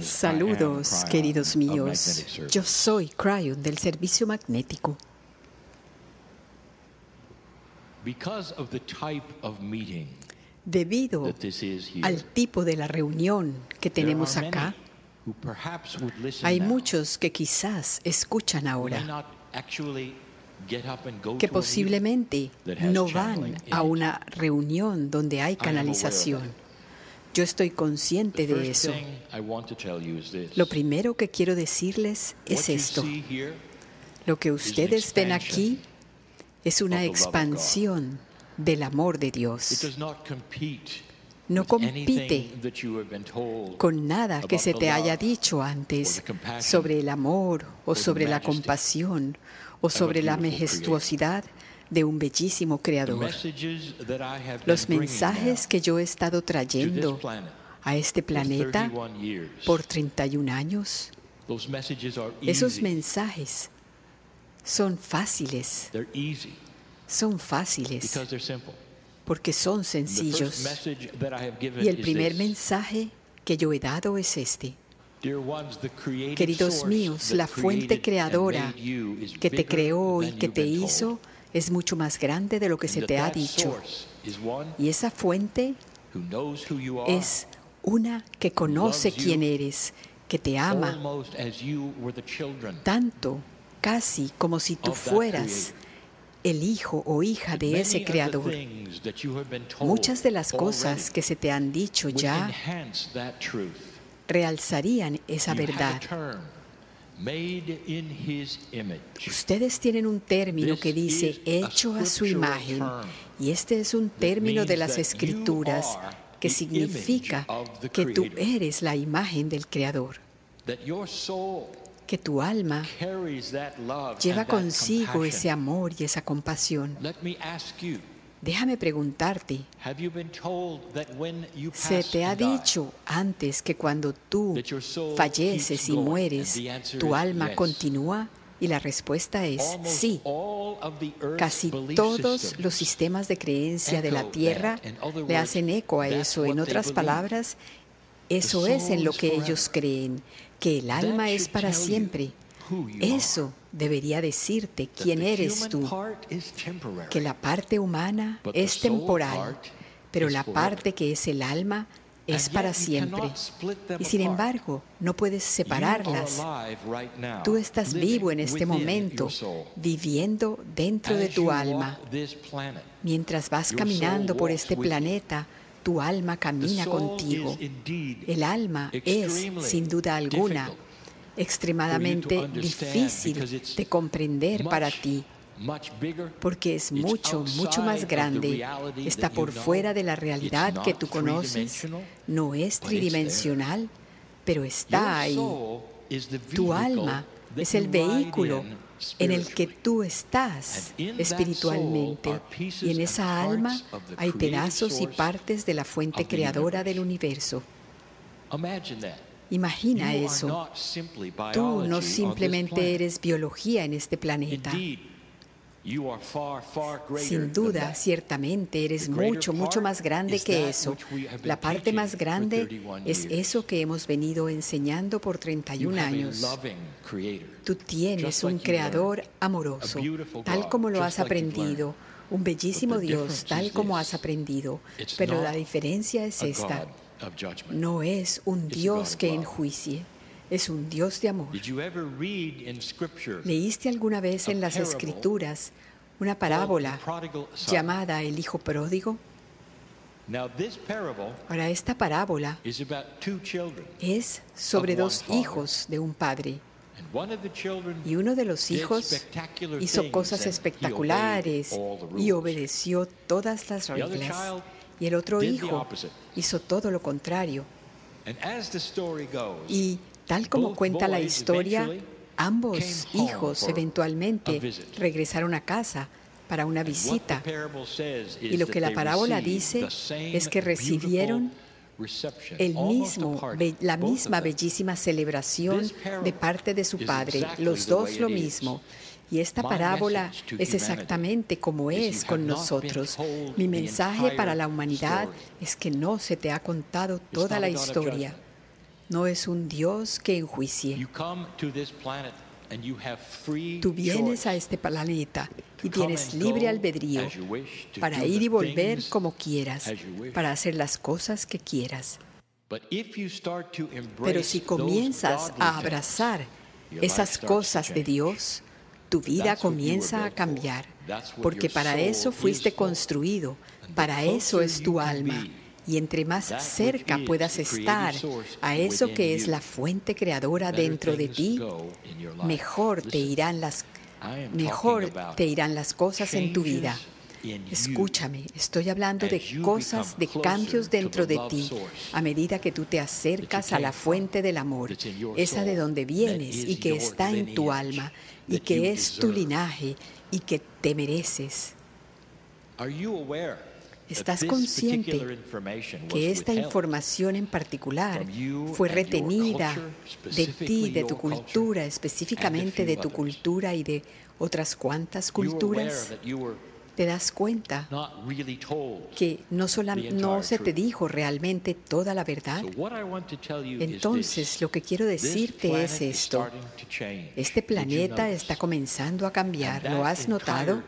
Saludos, queridos míos. Yo soy Cryon del servicio magnético. Debido al tipo de la reunión que tenemos acá, hay muchos que quizás escuchan ahora que posiblemente no van a una reunión donde hay canalización. Yo estoy consciente de eso. Lo primero que quiero decirles es esto. Lo que ustedes ven aquí es una expansión del amor de Dios. No compite con nada que se te haya dicho antes sobre el amor o sobre la compasión o sobre la majestuosidad de un bellísimo creador. Los mensajes que yo he estado trayendo a este planeta por 31 años, esos mensajes son fáciles. Son fáciles porque son sencillos. Y el primer mensaje que yo he dado es este. Queridos míos, la fuente creadora que te creó y que te hizo es mucho más grande de lo que se te ha dicho. Y esa fuente es una que conoce quién eres, que te ama, tanto, casi como si tú fueras el hijo o hija de ese creador. Muchas de las cosas que se te han dicho ya realzarían esa verdad. Ustedes tienen un término que dice hecho a su imagen. y este es un término de las escrituras que significa que tú eres la imagen del Creador. Que tu alma lleva consigo ese amor y esa compasión. Déjame preguntarte, ¿se te ha dicho antes que cuando tú falleces y mueres, tu alma continúa? Y la respuesta es sí. Casi todos los sistemas de creencia de la Tierra le hacen eco a eso. En otras palabras, eso es en lo que ellos creen, que el alma es para siempre. Eso debería decirte quién eres tú, que la parte humana es temporal, pero la parte que es el alma es para siempre. Y sin embargo, no puedes separarlas. Tú estás vivo en este momento, viviendo dentro de tu alma. Mientras vas caminando por este planeta, tu alma camina contigo. El alma es, sin duda alguna, extremadamente difícil de comprender para ti, porque es mucho, mucho más grande, está por fuera de la realidad que tú conoces, no es tridimensional, pero está ahí. Tu alma es el vehículo en el que tú estás espiritualmente. Y en esa alma hay pedazos y partes de la fuente creadora del universo. Imagina eso. Tú no simplemente eres biología en este planeta. Sin duda, ciertamente eres mucho, mucho más grande que eso. La parte más grande es eso que hemos venido enseñando por 31 años. Tú tienes un creador amoroso, tal como lo has aprendido, un bellísimo Dios, tal como has aprendido. Pero la diferencia es esta. No es un Dios que enjuicie es un Dios de amor. ¿Leíste alguna vez en las Escrituras una parábola llamada el Hijo Pródigo? Ahora, esta parábola es sobre dos hijos de un padre. Y uno de los hijos hizo cosas espectaculares y obedeció todas las reglas. Y el otro hijo hizo todo lo contrario. Y Tal como cuenta la historia, ambos hijos eventualmente regresaron a casa para una visita. Y lo que la parábola dice es que recibieron el mismo, la misma bellísima celebración de parte de su padre, los dos lo mismo. Y esta parábola es exactamente como es con nosotros. Mi mensaje para la humanidad es que no se te ha contado toda la historia. no es un Dios que enjuicie. Tú vienes a este planeta y tienes libre albedrío para ir y volver como quieras, para hacer las cosas que quieras. Pero si comienzas a abrazar esas cosas de Dios, tu vida comienza a cambiar, porque para eso fuiste construido, para eso es tu alma. Y entre más cerca puedas estar a eso que es la fuente creadora dentro de ti, mejor te irán las, mejor te irán las cosas en tu vida. Escúchame, estoy hablando de cosas, de cambios dentro de ti a medida que tú te acercas a la fuente del amor, esa de donde vienes y que está en tu alma y que es tu linaje y que te mereces. ¿Estás consciente que esta información en particular fue retenida de ti, de tu cultura, específicamente de tu cultura y de otras cuantas culturas? Te das cuenta que no, no se te dijo realmente toda la verdad. Entonces, lo que quiero decirte es esto. Este planeta está comenzando a cambiar, ¿lo has notado?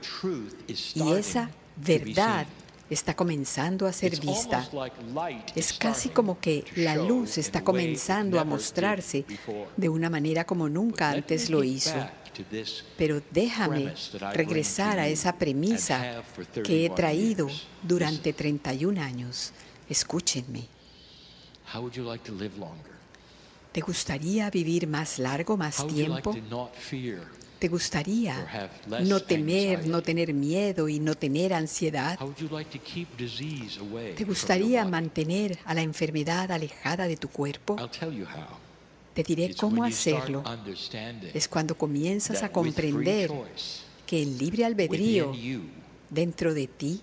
Y esa verdad está comenzando a ser vista. Es casi como que la luz está comenzando a mostrarse de una manera como nunca antes lo hizo. Pero déjame regresar a esa premisa que he traído durante 31 años. Escúchenme. ¿Te gustaría vivir más largo, más tiempo? ¿Te gustaría no temer, no tener miedo y no tener ansiedad? ¿Te gustaría mantener a la enfermedad alejada de tu cuerpo? Te diré cómo hacerlo. Es cuando comienzas a comprender que el libre albedrío dentro de ti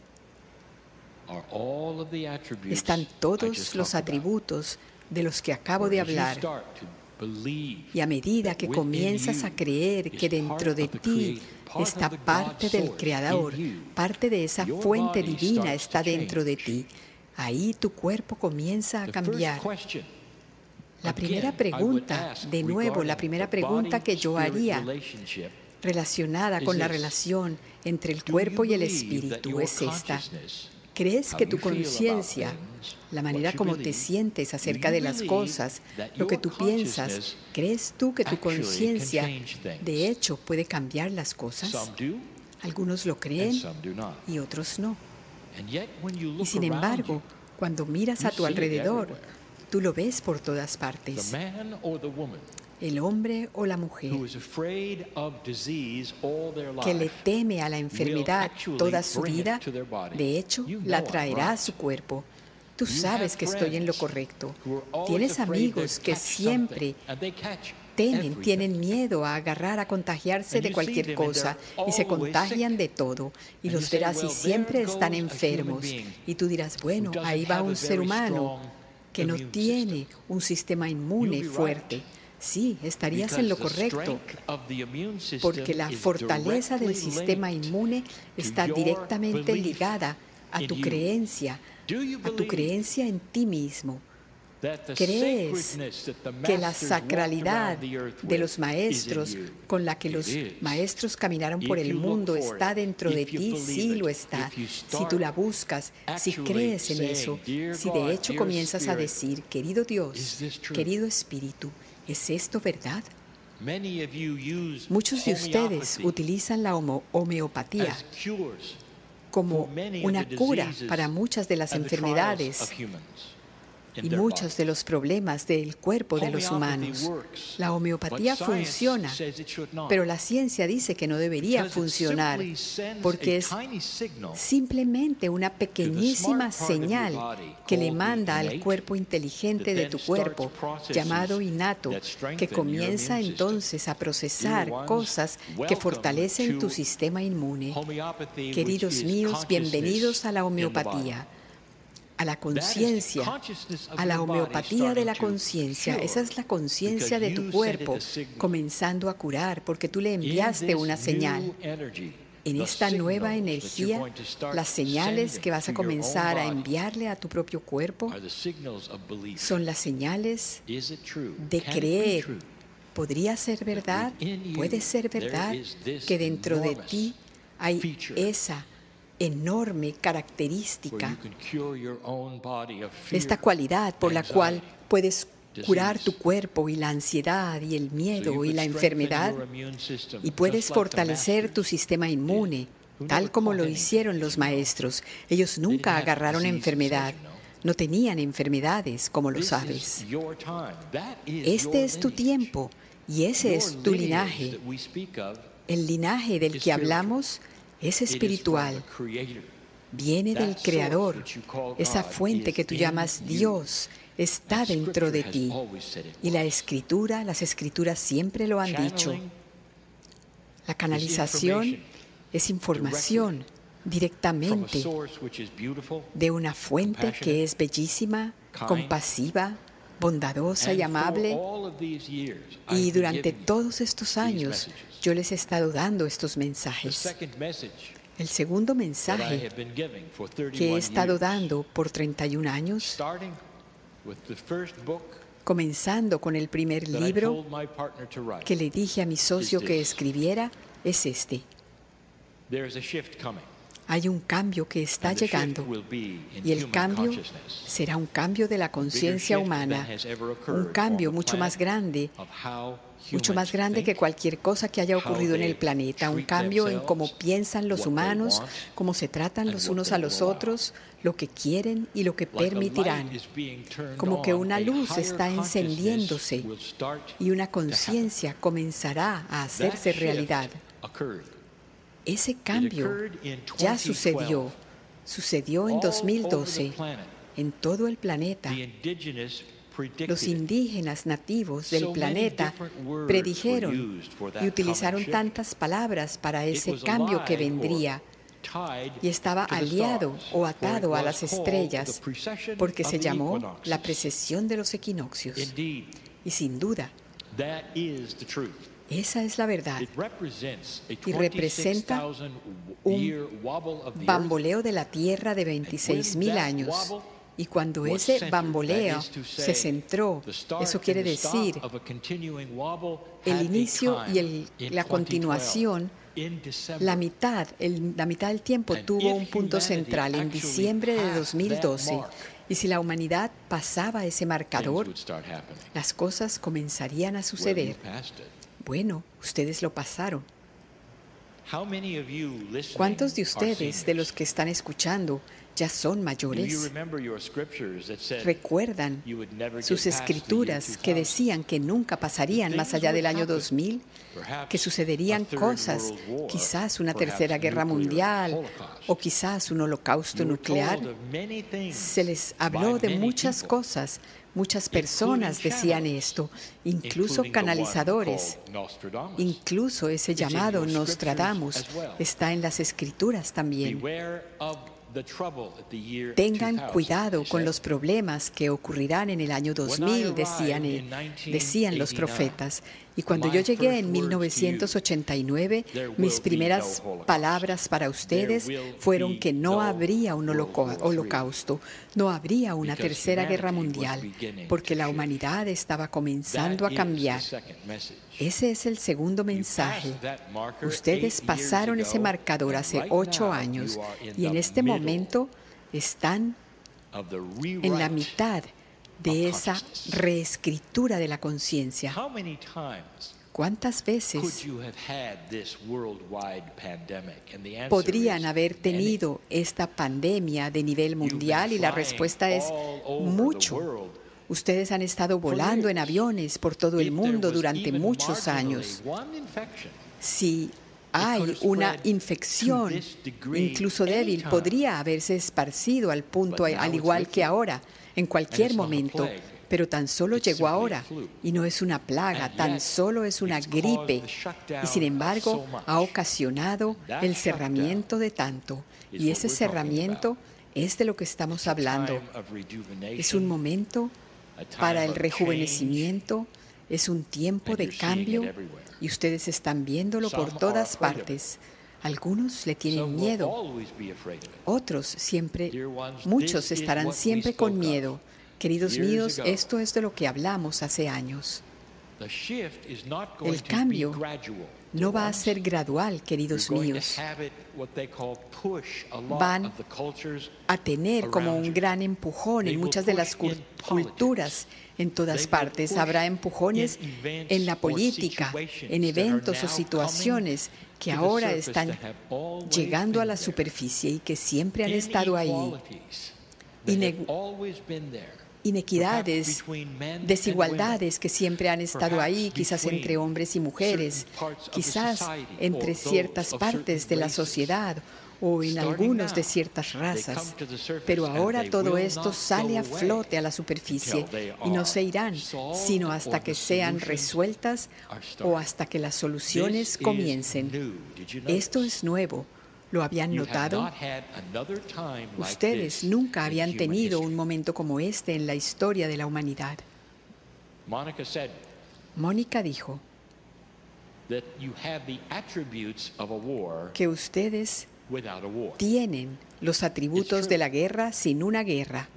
están todos los atributos de los que acabo de hablar. Y a medida que comienzas a creer que dentro de ti está parte del Creador, parte de esa fuente divina está dentro de ti, ahí tu cuerpo comienza a cambiar. La primera pregunta, de nuevo, la primera pregunta que yo haría relacionada con la relación entre el cuerpo y el espíritu es esta. ¿Crees que tu conciencia, la manera como te sientes acerca de las cosas, lo que tú piensas, crees tú que tu conciencia de hecho puede cambiar las cosas? Algunos lo creen y otros no. Y sin embargo, cuando miras a tu alrededor, Tú lo ves por todas partes. El hombre o la mujer que le teme a la enfermedad toda su vida, de hecho, la traerá a su cuerpo. Tú sabes que estoy en lo correcto. Tienes amigos que siempre temen, tienen miedo a agarrar, a contagiarse de cualquier cosa y se contagian de todo. Y los verás y siempre están enfermos. Y tú dirás, bueno, ahí va un ser humano que no tiene un sistema inmune fuerte. Sí, estarías en lo correcto, porque la fortaleza del sistema inmune está directamente ligada a tu creencia, a tu creencia en ti mismo. ¿Crees que la sacralidad de los maestros con la que los maestros caminaron por el mundo está dentro de ti? Sí lo está. Si tú la buscas, si crees en eso, si de hecho comienzas a decir, querido Dios, querido Espíritu, ¿es esto verdad? Muchos de ustedes utilizan la homeopatía como una cura para muchas de las enfermedades y muchos de los problemas del cuerpo de los humanos. La homeopatía funciona, pero la ciencia dice que no debería funcionar porque es simplemente una pequeñísima señal que le manda al cuerpo inteligente de tu cuerpo, llamado innato, que comienza entonces a procesar cosas que fortalecen tu sistema inmune. Queridos míos, bienvenidos a la homeopatía a la conciencia, a la homeopatía de la conciencia. Esa es la conciencia de tu cuerpo comenzando a curar porque tú le enviaste una señal. en esta nueva energía, las señales que vas a comenzar a enviarle a tu propio cuerpo son las señales de creer. ¿Podría ser verdad? ¿Puede ser verdad que dentro de ti hay esa enorme característica, esta cualidad por la cual puedes curar tu cuerpo y la ansiedad y el miedo y la enfermedad y puedes fortalecer tu sistema inmune, tal como lo hicieron los maestros. Ellos nunca agarraron enfermedad. No tenían enfermedades, como lo sabes. Este es tu tiempo y ese es tu linaje. El linaje del que hablamos es espiritual. Viene del Creador, esa fuente que tú llamas Dios está dentro de ti. Y la escritura, las escrituras siempre lo han dicho. La canalización es información directamente de una fuente que es bellísima, compasiva, bondadosa y amable. Y durante todos estos años yo les he estado dando estos mensajes. El segundo mensaje que he estado dando por 31 años comenzando con el primer libro que le dije a mi socio que escribiera, es este. Hay un cambio que está llegando y el cambio será un cambio de la conciencia humana, un cambio mucho más grande mucho más grande que cualquier cosa que haya ocurrido en el planeta, un cambio en cómo piensan los humanos, cómo se tratan los unos a los otros, lo que quieren y lo que permitirán. Como que una luz está encendiéndose y una conciencia comenzará a hacerse realidad. Ese cambio ya sucedió. Sucedió en 2012 en todo el planeta. los indígenas nativos del planeta predijeron y utilizaron tantas palabras para ese cambio que vendría y estaba aliado o atado a las estrellas porque se llamó la precesión de los equinoccios. Y sin duda, esa es la verdad. Y representa un bamboleo de la Tierra de 26.000 años y cuando ese bamboleo se centró, eso quiere decir el inicio y la continuación, la mitad, la mitad del tiempo tuvo un punto central en diciembre de 2012. Y si la humanidad pasaba ese marcador, las cosas comenzarían a suceder. Bueno, ustedes lo pasaron. ¿Cuántos de ustedes, de los que están escuchando, ya son mayores, recuerdan sus escrituras que decían que nunca pasarían más allá del año 2000, que sucederían cosas, quizás una tercera guerra mundial o quizás un holocausto nuclear. Se les habló de muchas cosas. Muchas personas decían esto, incluso canalizadores. Incluso ese llamado Nostradamus está en las escrituras también. Tengan cuidado con los problemas que ocurrirán en el año 2000, decían, decían los profetas. Y cuando yo llegué en 1989, mis primeras palabras para ustedes fueron que no habría un holocausto, no habría una tercera guerra mundial, porque la humanidad estaba comenzando a cambiar. Ese es el segundo mensaje. Ustedes pasaron ese marcador hace ocho años y en este momento están en la mitad de esa reescritura de la conciencia. ¿Cuántas veces podrían haber tenido esta pandemia de nivel mundial? Y la respuesta es mucho. Ustedes han estado volando en aviones por todo el mundo durante muchos años. Si hay una infección, incluso débil, podría haberse esparcido al punto, al igual que ahora en cualquier momento, pero tan solo llegó ahora y no es una plaga, tan solo es una gripe y sin embargo ha ocasionado el cerramiento de tanto. y ese cerramiento es de lo que estamos hablando. Es un momento para el rejuvenecimiento, es un tiempo de cambio y ustedes están viéndolo por todas partes. Algunos le tienen miedo, otros siempre, muchos estarán siempre con miedo. Queridos míos, esto es de lo que hablamos hace años. El cambio no va a ser gradual, queridos míos. Van a tener como un gran empujón en muchas de las culturas en todas partes. Habrá empujones en la política, en eventos o situaciones que ahora están llegando a la superficie y que siempre han estado ahí. inequidades, desigualdades que siempre han estado ahí, quizás entre hombres y mujeres, quizás entre ciertas partes de la sociedad o en algunos de ciertas razas. Pero ahora todo esto sale a flote a la superficie y no se irán, sino hasta que sean resueltas o hasta que las soluciones comiencen. Esto es nuevo. ¿Lo habían notado? Ustedes nunca habían tenido un momento como este en la historia de la humanidad. Mónica dijo que ustedes tienen los atributos de la guerra sin una guerra.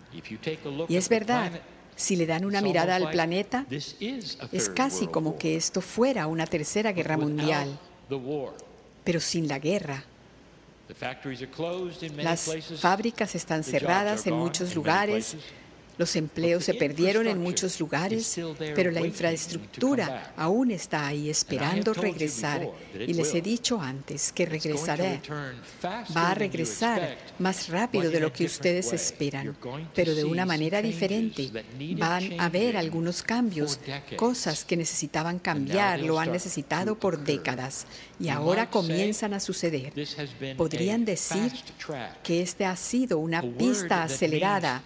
Y es verdad, si le dan una mirada al planeta, es casi como que esto fuera una tercera guerra mundial, pero sin la guerra. Las fábricas están cerradas en muchos lugares, los empleos se perdieron en muchos lugares, pero la infraestructura aún está ahí esperando regresar. Y les he dicho antes que regresaré. Va a regresar más rápido de lo que ustedes esperan, pero de una manera diferente. Van a haber algunos cambios, cosas que necesitaban cambiar, lo han necesitado por décadas y ahora comienzan a suceder. Podrían decir que este ha sido una pista acelerada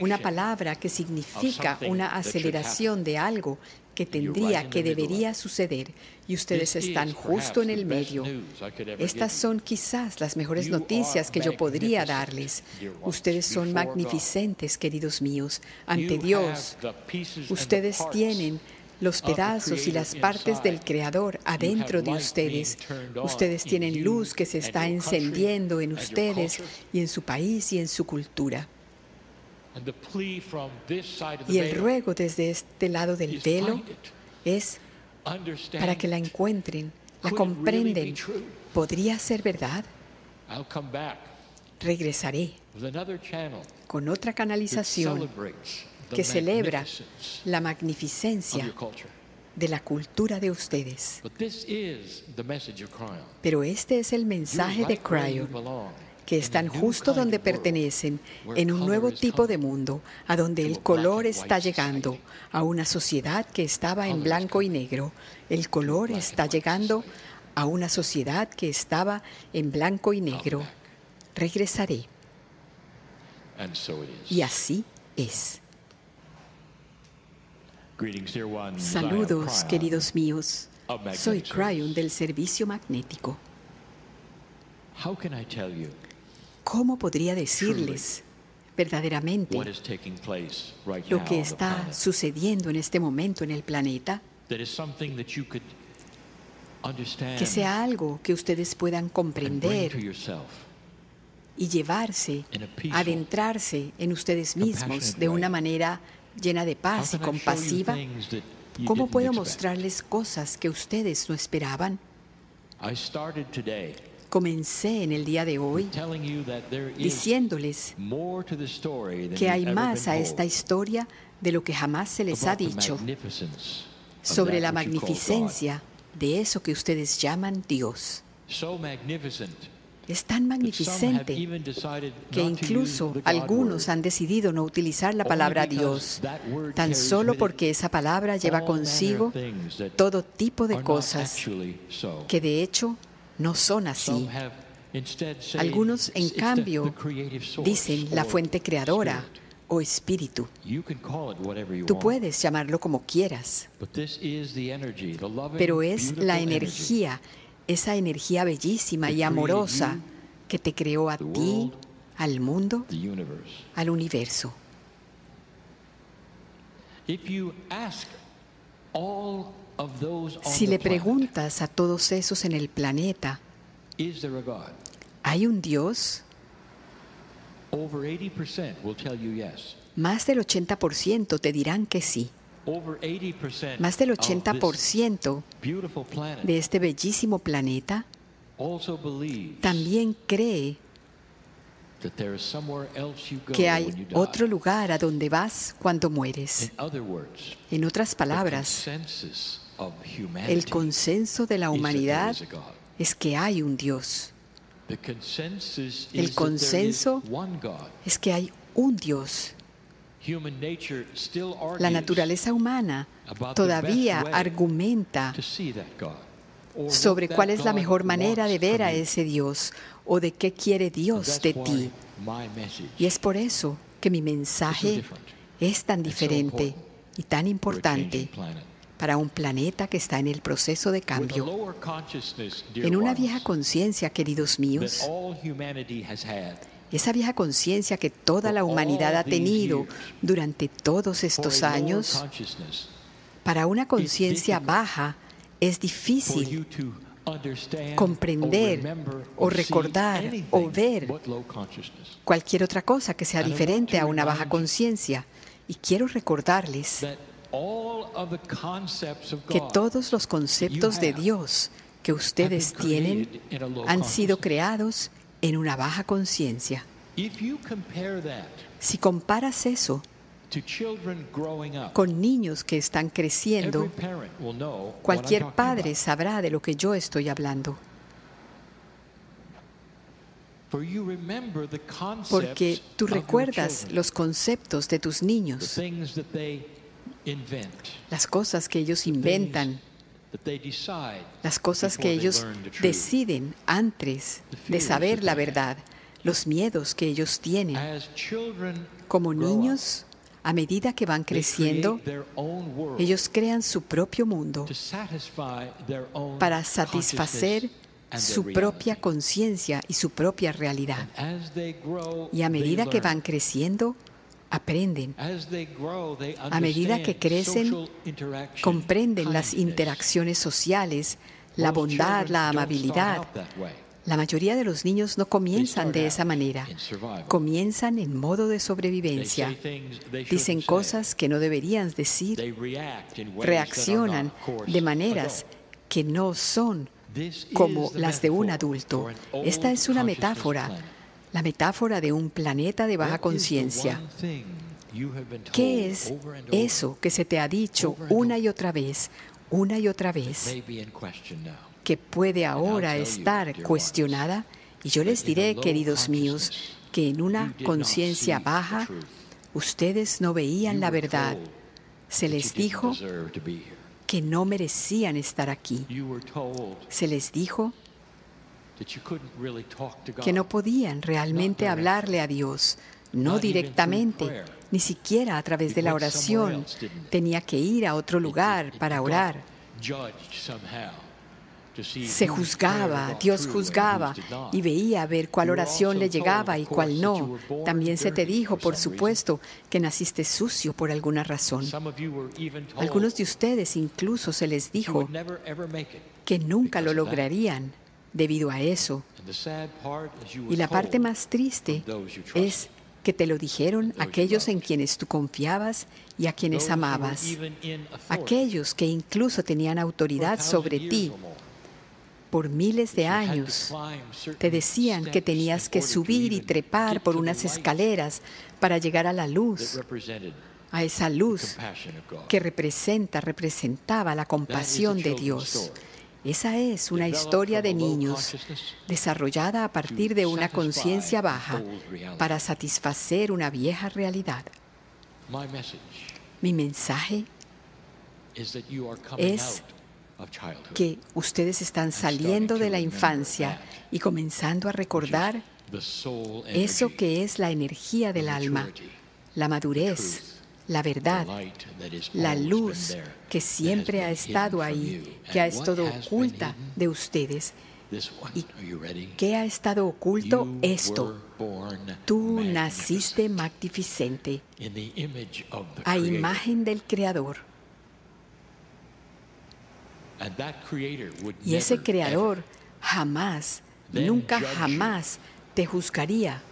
una palabra que significa una aceleración de algo que tendría, que debería suceder, y ustedes están justo en el medio. Estas son quizás las mejores noticias que yo podría darles. Ustedes son magnificentes, queridos míos, ante Dios. Ustedes tienen los pedazos y las partes del Creador adentro de ustedes. Ustedes tienen luz que se está encendiendo en ustedes y en su país y en su cultura. Y el ruego desde este lado del velo es para que la encuentren, la comprenden. ¿Podría ser verdad? Regresaré con otra canalización que celebra la magnificencia de la cultura de ustedes. Pero este es el mensaje de Cryon que están justo donde pertenecen, en un nuevo tipo de mundo, a donde el color está llegando, a una sociedad que estaba en blanco y negro. El color está llegando a una sociedad que estaba en blanco y negro. Regresaré. Y así es. Saludos, queridos míos. Soy Cryon del Servicio Magnético. ¿Cómo podría decirles verdaderamente lo que está sucediendo en este momento en el planeta? Que sea algo que ustedes puedan comprender y llevarse, adentrarse en ustedes mismos de una manera llena de paz y compasiva. ¿Cómo puedo mostrarles cosas que ustedes no esperaban? Comencé en el día de hoy diciéndoles que hay más a esta historia de lo que jamás se les ha dicho sobre la magnificencia de eso que ustedes llaman Dios. Es tan magnificente que incluso algunos han decidido no utilizar la palabra Dios, tan solo porque esa palabra lleva consigo todo tipo de cosas que de hecho no son así. Algunos, en cambio, dicen la fuente creadora o espíritu. Tú puedes llamarlo como quieras, pero es la energía, esa energía bellísima y amorosa que te creó a ti, al mundo, al universo. Si le preguntas a todos esos en el planeta, ¿Hay un Dios? Más del 80% te dirán que sí. Más del 80% de este bellísimo planeta también cree que hay otro lugar a donde vas cuando mueres. En otras palabras, el consenso de la humanidad es que hay un Dios. El consenso es que hay un Dios. La naturaleza humana todavía argumenta sobre cuál es la mejor manera de ver a ese Dios o de qué quiere Dios de ti. Y es por eso que mi mensaje es tan diferente y tan importante para un planeta que está en el proceso de cambio. En una vieja conciencia, queridos míos, esa vieja conciencia que toda la humanidad ha tenido durante todos estos años, para una conciencia baja es difícil comprender o recordar o ver cualquier otra cosa que sea diferente a una baja conciencia. Y quiero recordarles que todos los conceptos de Dios que ustedes tienen han sido creados en una baja conciencia. Si comparas eso con niños que están creciendo, cualquier padre sabrá de lo que yo estoy hablando. Porque tú recuerdas los conceptos de tus niños, las cosas que ellos inventan, las cosas que ellos deciden antes de saber la verdad, los miedos que ellos tienen. Como niños, a medida que van creciendo, ellos crean su propio mundo para satisfacer su propia conciencia y su propia realidad. Y a medida que van creciendo, aprenden. A medida que crecen, comprenden las interacciones sociales, la bondad, la amabilidad, la mayoría de los niños no comienzan de esa manera. Comienzan en modo de sobrevivencia. Dicen cosas que no deberían decir. Reaccionan de maneras que no son como las de un adulto. Esta es una metáfora, la metáfora de un planeta de baja conciencia. ¿Qué es eso que se te ha dicho una y otra vez, una y otra vez? que puede ahora estar cuestionada. Y yo les diré, queridos míos, que en una conciencia baja ustedes no veían la verdad. Se les dijo que no merecían estar aquí. Se les dijo que no podían realmente hablarle a Dios, no directamente, ni siquiera a través de la oración. Tenía que ir a otro lugar para orar. se juzgaba, Dios juzgaba y veía a ver cuál oración le llegaba y cuál no. También se te dijo, por supuesto, que naciste sucio por alguna razón. Algunos de ustedes incluso se les dijo que nunca lo lograrían debido a eso. Y la parte más triste es que te lo dijeron aquellos en quienes tú confiabas y a quienes amabas, aquellos que incluso tenían autoridad sobre ti. por miles de años te decían que tenías que subir y trepar por unas escaleras para llegar a la luz, a esa luz que representa, representaba la compasión de Dios. Esa es una historia de niños desarrollada a partir de una conciencia baja para satisfacer una vieja realidad. Mi mensaje es que ustedes están saliendo de la infancia y comenzando a recordar eso que es la energía del alma, la madurez, la verdad, la luz que siempre ha estado ahí, que ha estado oculta de ustedes. ¿Y qué ha estado oculto? Esto. Tú naciste magnificente a imagen del Creador. Y ese creador jamás nunca jamás te juzgaría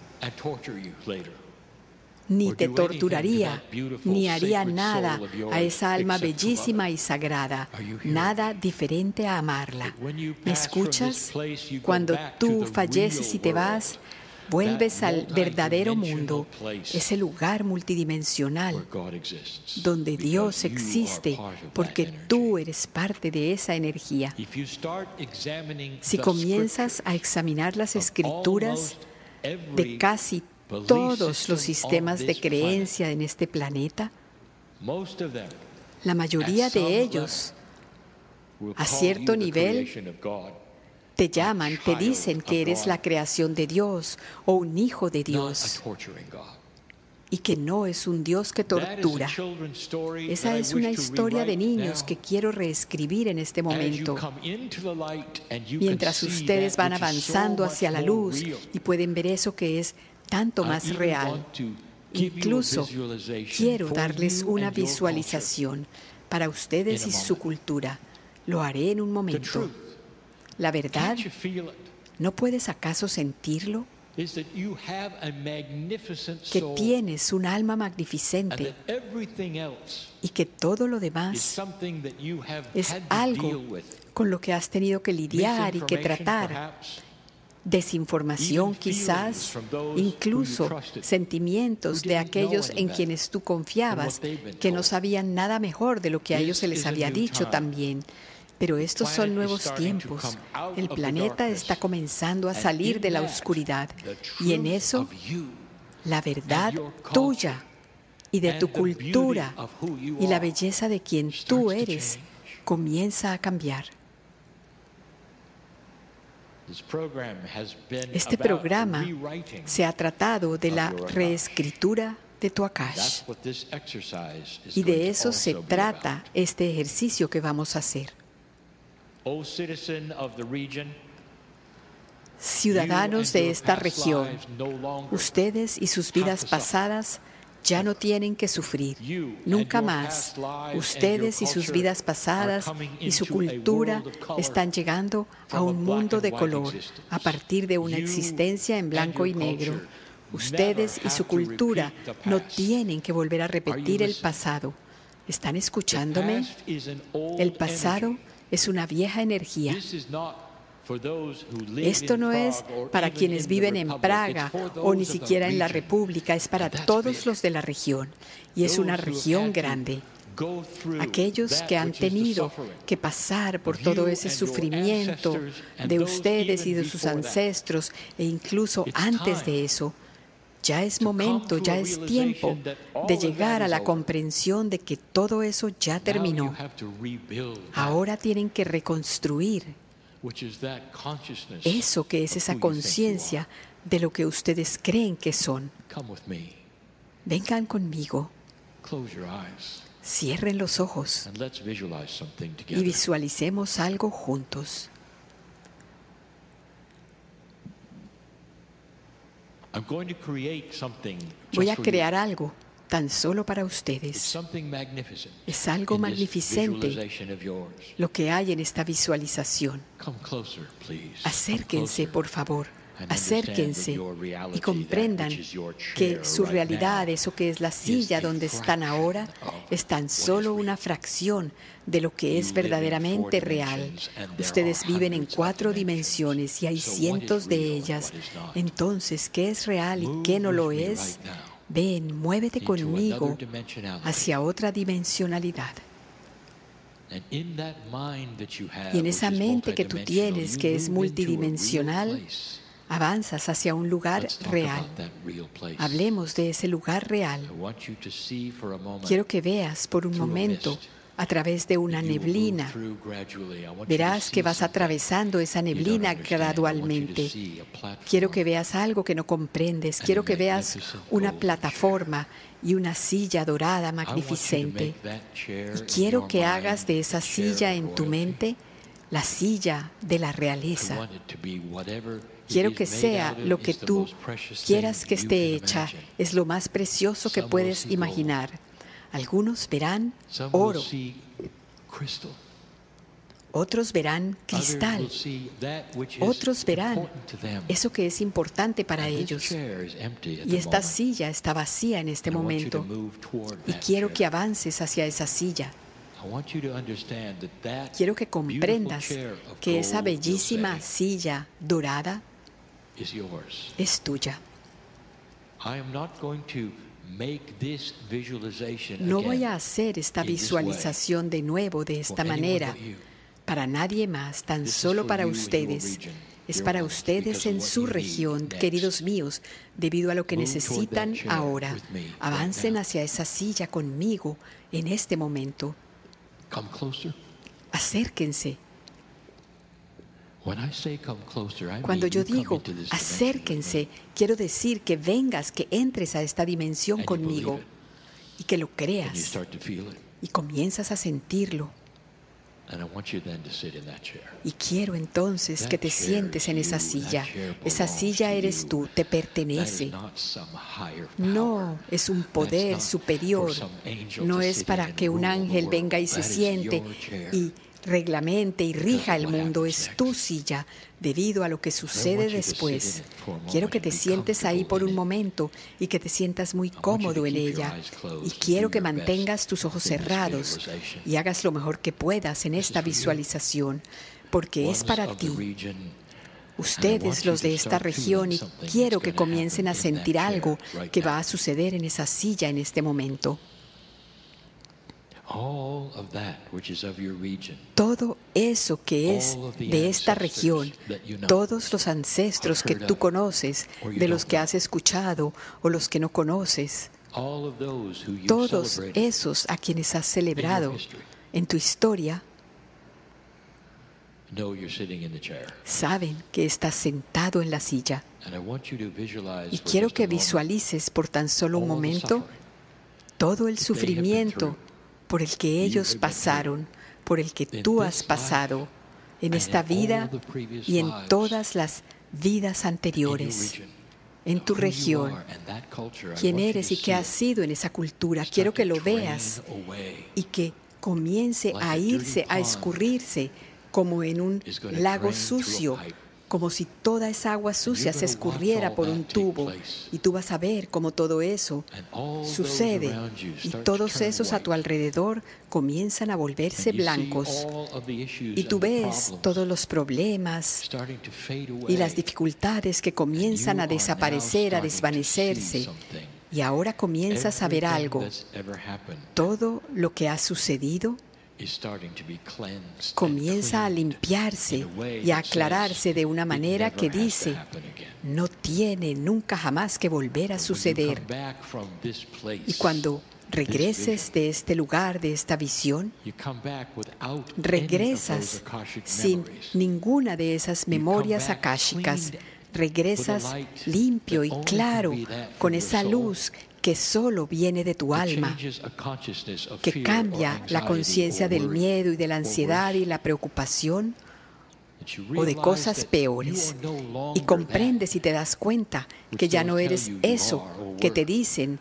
ni te torturaría, ni haría nada a esa alma bellísima y sagrada, nada diferente a amarla. ¿Me escuchas? Cuando tú falleces y te vas, vuelves al verdadero mundo, ese lugar multidimensional donde Dios existe porque tú eres parte de esa energía. Si comienzas a examinar las escrituras de casi todos los sistemas de creencia en este planeta, la mayoría de ellos, a cierto nivel, te llaman, te dicen que eres la creación de Dios o un hijo de Dios y que no es un Dios que tortura. Esa es una historia de niños que quiero reescribir en este momento. Mientras ustedes van avanzando hacia la luz y pueden ver eso que es tanto más real. Incluso quiero darles una visualización para ustedes y su cultura. Lo haré en un momento. La verdad, ¿no puedes acaso sentirlo? Que tienes un alma magnificente y que todo lo demás es algo con lo que has tenido que lidiar y que tratar desinformación quizás, incluso sentimientos de aquellos en quienes tú confiabas, que no sabían nada mejor de lo que a ellos se les había dicho también. Pero estos son nuevos tiempos. El planeta está comenzando a salir de la oscuridad y en eso la verdad tuya y de tu cultura y la belleza de quien tú eres comienza a cambiar. Este programa se ha tratado de la reescritura de tu Akash. Y de eso se trata este ejercicio que vamos a hacer. Ciudadanos de esta región, ustedes y sus vidas pasadas ya no tienen que sufrir. Nunca más. Ustedes y sus vidas pasadas y su cultura están llegando a un mundo de color a partir de una existencia en blanco y negro. Ustedes y su cultura no tienen que volver a repetir el pasado. ¿Están escuchándome? El pasado es una vieja energía. Esto no es para quienes viven en Praga o ni siquiera en la República, es para todos los de la región. Y es una región grande. Aquellos que han tenido que pasar por todo ese sufrimiento de ustedes y de sus ancestros e incluso antes de eso, ya es momento, ya es tiempo de llegar a la comprensión de que todo eso ya terminó. Ahora tienen que reconstruir eso que es esa conciencia de lo que ustedes creen que son. Vengan conmigo. Cierren los ojos y visualicemos algo juntos. Voy a crear algo tan solo para ustedes. Es algo magnificente lo que hay en esta visualización. Acérquense, por favor. Acérquense y comprendan que su realidad, eso que es la silla donde están ahora, es tan solo una fracción de lo que es verdaderamente real. Ustedes viven en cuatro dimensiones y hay cientos de ellas. Entonces, ¿qué es real y qué no lo es? Ven, muévete conmigo hacia otra dimensionalidad. Y en esa mente que tú tienes, que es multidimensional, avanzas hacia un lugar real. Hablemos de ese lugar real. Quiero que veas por un momento a través de una neblina. Verás que vas atravesando esa neblina gradualmente. Quiero que veas algo que no comprendes. Quiero que veas una plataforma y una silla dorada magnificente. Y quiero que hagas de esa silla en tu mente la silla de la realeza. Quiero que sea lo que tú quieras que esté hecha. Es lo más precioso que puedes imaginar. Algunos verán oro. Otros verán cristal. Otros verán eso que es importante para ellos. Y esta silla está vacía en este momento. Y quiero que avances hacia esa silla. Quiero que comprendas que esa bellísima silla dorada es tuya. No voy a hacer esta visualización de nuevo de esta manera para nadie más, tan solo para ustedes. Es para ustedes en su región, queridos míos, debido a lo que necesitan ahora. Avancen hacia esa silla conmigo en este momento. Acérquense. Cuando yo digo acérquense, quiero decir que vengas, que entres a esta dimensión conmigo y que lo creas. y comienzas a sentirlo. Y quiero entonces que te sientes en esa silla. Esa silla eres tú, te pertenece. No es un poder superior. No es para que un ángel venga y se siente y reglamente y rija el mundo. Es tu silla debido a lo que sucede después. Quiero que te sientes ahí por un momento y que te sientas muy cómodo en ella. Y quiero que mantengas tus ojos cerrados y hagas lo mejor que puedas en esta visualización, porque es para ti. Ustedes, los de esta región, y quiero que comiencen a sentir algo que va a suceder en esa silla en este momento. Todo eso que es de esta región, todos los ancestros que tú conoces, de los que has escuchado o los que no conoces, todos esos a quienes has celebrado en tu historia, saben que estás sentado en la silla. Y quiero que visualices por tan solo un momento todo el sufrimiento por el que ellos pasaron, por el que tú has pasado en esta vida y en todas las vidas anteriores, en tu región, quién eres y qué has sido en esa cultura. Quiero que lo veas y que comience a irse, a escurrirse como en un lago sucio como si toda esa agua sucia se escurriera por un tubo y tú vas a ver cómo todo eso sucede y todos esos a tu alrededor comienzan a volverse blancos. y tú ves todos los problemas y las dificultades que comienzan a desaparecer, a desvanecerse. y ahora comienzas a ver algo. Todo lo que ha sucedido comienza a limpiarse y a aclararse de una manera que dice, no tiene nunca jamás que volver a suceder. Y cuando regreses de este lugar, de esta visión, regresas sin ninguna de esas memorias akáshicas, regresas limpio y claro con esa luz que solo viene de tu alma, que cambia la conciencia del miedo y de la ansiedad y la preocupación o de cosas peores. Y comprendes y te das cuenta que ya no eres eso que te dicen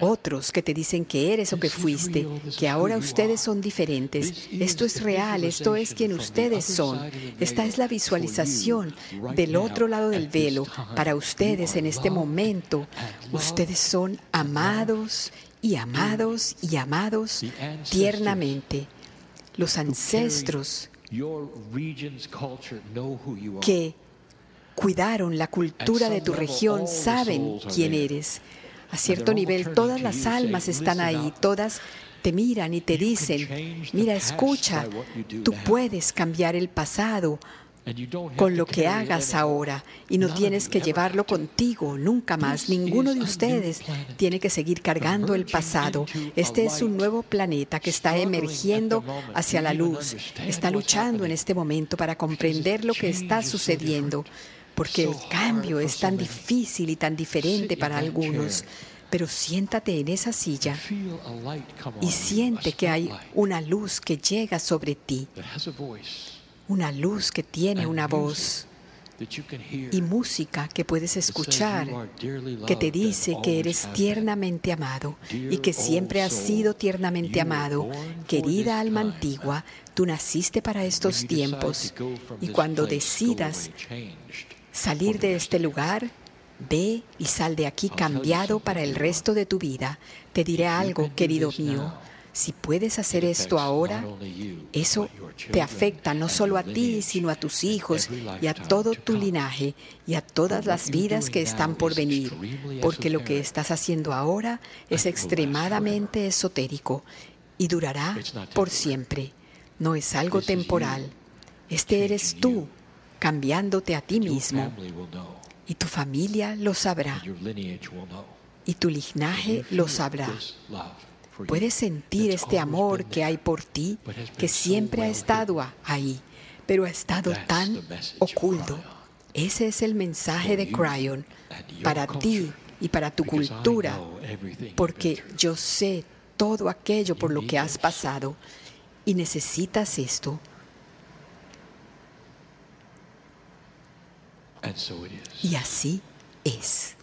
otros que te dicen que eres o que fuiste, que ahora ustedes son diferentes. Esto es real, esto es quien ustedes son. Esta es la visualización del otro lado del velo. Para ustedes en este momento, ustedes son amados y amados y amados tiernamente. Los ancestros que cuidaron la cultura de tu región saben quién eres. A cierto nivel, todas las almas están ahí, todas te miran y te dicen, mira, escucha, tú puedes cambiar el pasado con lo que hagas ahora y no tienes que llevarlo contigo nunca más. Ninguno de ustedes tiene que seguir cargando el pasado. Este es un nuevo planeta que está emergiendo hacia la luz. Está luchando en este momento para comprender lo que está sucediendo porque el cambio es tan difícil y tan diferente para algunos. Pero siéntate en esa silla y siente que hay una luz que llega sobre ti, una luz que tiene una voz y música que puedes escuchar que te dice que eres tiernamente amado y que siempre has sido tiernamente amado. Querida alma antigua, tú naciste para estos tiempos y cuando decidas salir de este lugar, ve y sal de aquí cambiado para el resto de tu vida. Te diré algo, querido mío. Si puedes hacer esto ahora, eso te afecta no solo a ti, sino a tus hijos y a todo tu linaje y a todas las vidas que están por venir, porque lo que estás haciendo ahora es extremadamente esotérico y durará por siempre. No es algo temporal. Este eres tú, cambiándote a ti mismo. Y tu familia lo sabrá. Y tu linaje lo sabrá. Puedes sentir este amor que hay por ti, que siempre ha estado ahí, pero ha estado tan oculto. Ese es el mensaje de Cryon para ti y para tu cultura, porque yo sé todo aquello por lo que has pasado y necesitas esto. Y así es.